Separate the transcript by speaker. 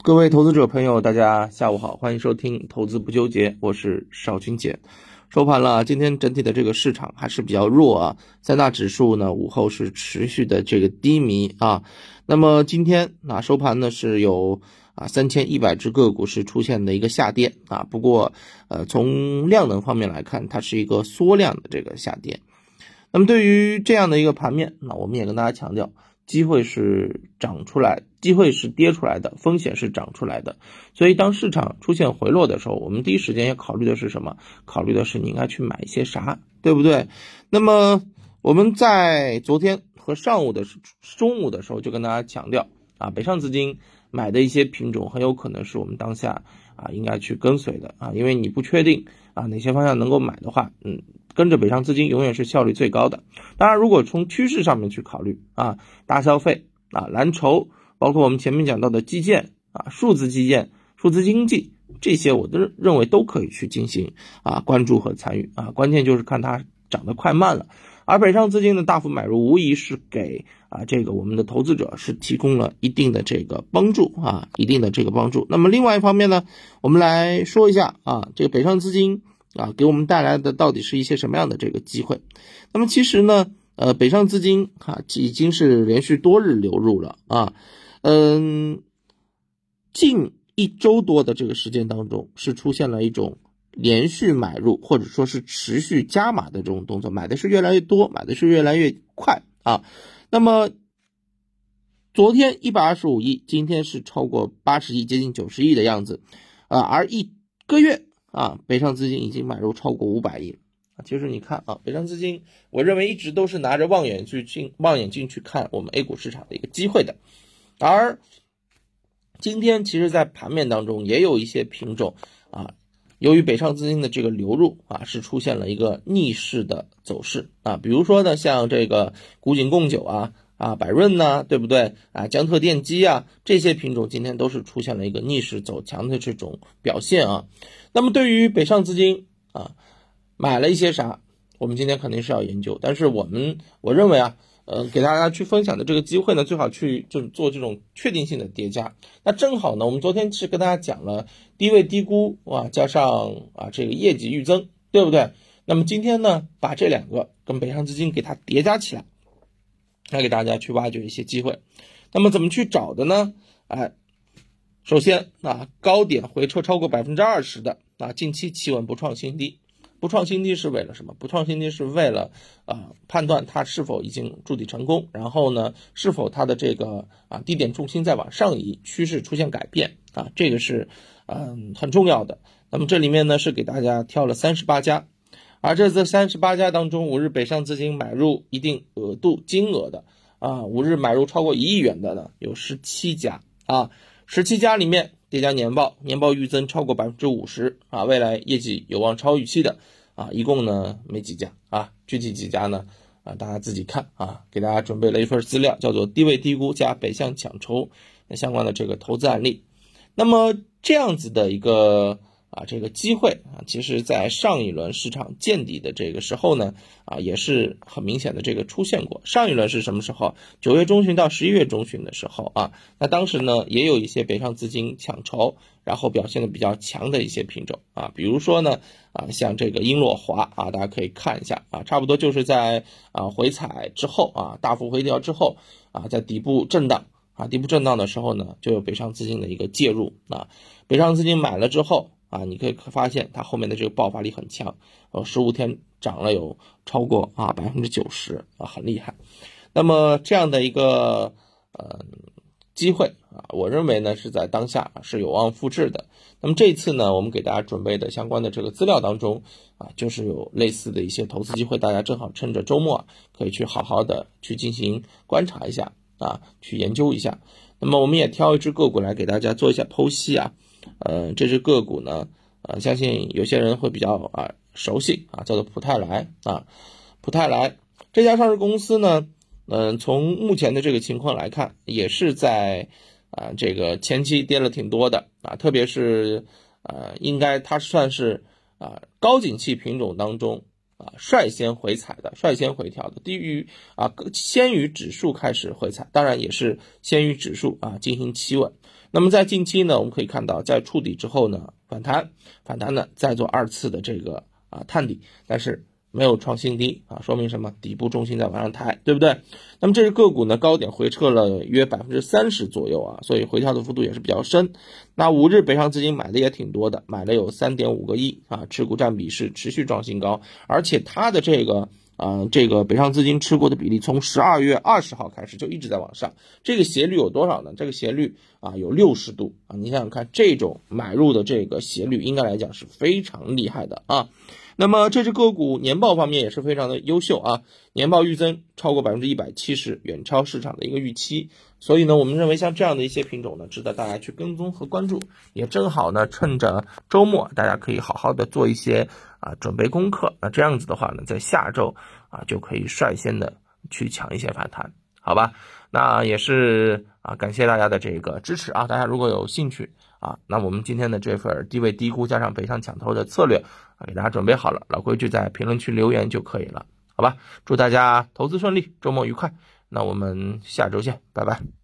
Speaker 1: 各位投资者朋友，大家下午好，欢迎收听《投资不纠结》，我是邵军杰。收盘了，今天整体的这个市场还是比较弱啊，三大指数呢午后是持续的这个低迷啊。那么今天啊收盘呢是有啊三千一百只个股是出现的一个下跌啊，不过呃从量能方面来看，它是一个缩量的这个下跌。那么对于这样的一个盘面，那我们也跟大家强调。机会是涨出来，机会是跌出来的，风险是涨出来的。所以，当市场出现回落的时候，我们第一时间要考虑的是什么？考虑的是你应该去买一些啥，对不对？那么，我们在昨天和上午的中午的时候就跟大家强调啊，北上资金买的一些品种很有可能是我们当下啊应该去跟随的啊，因为你不确定啊哪些方向能够买的话，嗯。跟着北上资金永远是效率最高的。当然，如果从趋势上面去考虑啊，大消费啊、蓝筹，包括我们前面讲到的基建啊、数字基建、数字经济这些，我都认为都可以去进行啊关注和参与啊。关键就是看它涨得快慢了。而北上资金的大幅买入，无疑是给啊这个我们的投资者是提供了一定的这个帮助啊，一定的这个帮助。那么另外一方面呢，我们来说一下啊，这个北上资金。啊，给我们带来的到底是一些什么样的这个机会？那么其实呢，呃，北上资金哈已经是连续多日流入了啊，嗯，近一周多的这个时间当中，是出现了一种连续买入或者说是持续加码的这种动作，买的是越来越多，买的是越来越快啊。那么昨天一百二十五亿，今天是超过八十亿，接近九十亿的样子啊，而一个月。啊，北上资金已经买入超过五百亿！其实你看啊，北上资金，我认为一直都是拿着望远镜进望远镜去看我们 A 股市场的一个机会的。而今天其实，在盘面当中也有一些品种啊，由于北上资金的这个流入啊，是出现了一个逆势的走势啊。比如说呢，像这个古井贡酒啊。啊，百润呢，对不对？啊，江特电机啊，这些品种今天都是出现了一个逆势走强的这种表现啊。那么对于北上资金啊，买了一些啥？我们今天肯定是要研究。但是我们我认为啊，呃，给大家去分享的这个机会呢，最好去就是做这种确定性的叠加。那正好呢，我们昨天是跟大家讲了低位低估啊，加上啊这个业绩预增，对不对？那么今天呢，把这两个跟北上资金给它叠加起来。来给大家去挖掘一些机会，那么怎么去找的呢？哎，首先啊，高点回撤超过百分之二十的啊，近期企稳不创新低，不创新低是为了什么？不创新低是为了啊判断它是否已经筑底成功，然后呢，是否它的这个啊低点重心在往上移，趋势出现改变啊，这个是嗯很重要的。那么这里面呢是给大家挑了三十八家。而这这三十八家当中，五日北上资金买入一定额度金额的啊，五日买入超过一亿元的呢，有十七家啊，十七家里面叠加年报，年报预增超过百分之五十啊，未来业绩有望超预期的啊，一共呢没几家啊，具体几家呢啊，大家自己看啊，给大家准备了一份资料，叫做低位低估加北向抢筹相关的这个投资案例，那么这样子的一个。啊，这个机会啊，其实在上一轮市场见底的这个时候呢，啊，也是很明显的这个出现过。上一轮是什么时候？九月中旬到十一月中旬的时候啊，那当时呢，也有一些北上资金抢筹，然后表现的比较强的一些品种啊，比如说呢，啊，像这个英洛华啊，大家可以看一下啊，差不多就是在啊回踩之后啊，大幅回调之后啊，在底部震荡啊，底部震荡的时候呢，就有北上资金的一个介入啊，北上资金买了之后。啊，你可以发现它后面的这个爆发力很强，呃，十五天涨了有超过啊百分之九十啊，很厉害。那么这样的一个呃机会啊，我认为呢是在当下是有望复制的。那么这次呢，我们给大家准备的相关的这个资料当中啊，就是有类似的一些投资机会，大家正好趁着周末可以去好好的去进行观察一下啊，去研究一下。那么我们也挑一只个股来给大家做一下剖析啊。呃，这只个股呢，呃，相信有些人会比较啊熟悉啊，叫做普泰莱啊，普泰莱这家上市公司呢，嗯，从目前的这个情况来看，也是在啊这个前期跌了挺多的啊，特别是啊，应该它算是啊高景气品种当中率先回踩的，率先回调的，低于啊先于指数开始回踩，当然也是先于指数啊进行企稳。那么在近期呢，我们可以看到，在触底之后呢，反弹，反弹呢再做二次的这个啊探底，但是没有创新低啊，说明什么？底部重心在往上抬，对不对？那么这只个股呢，高点回撤了约百分之三十左右啊，所以回调的幅度也是比较深。那五日北上资金买的也挺多的，买了有三点五个亿啊，持股占比是持续创新高，而且它的这个。啊，这个北上资金持股的比例从十二月二十号开始就一直在往上，这个斜率有多少呢？这个斜率啊有六十度啊，你想想看，这种买入的这个斜率应该来讲是非常厉害的啊。那么这只个股年报方面也是非常的优秀啊，年报预增超过百分之一百七十，远超市场的一个预期。所以呢，我们认为像这样的一些品种呢，值得大家去跟踪和关注。也正好呢，趁着周末，大家可以好好的做一些啊准备功课。那这样子的话呢，在下周啊就可以率先的去抢一些反弹，好吧？那也是啊，感谢大家的这个支持啊！大家如果有兴趣啊，那我们今天的这份低位低估加上北上抢头的策略啊，给大家准备好了，老规矩在评论区留言就可以了，好吧？祝大家投资顺利，周末愉快，那我们下周见，拜拜。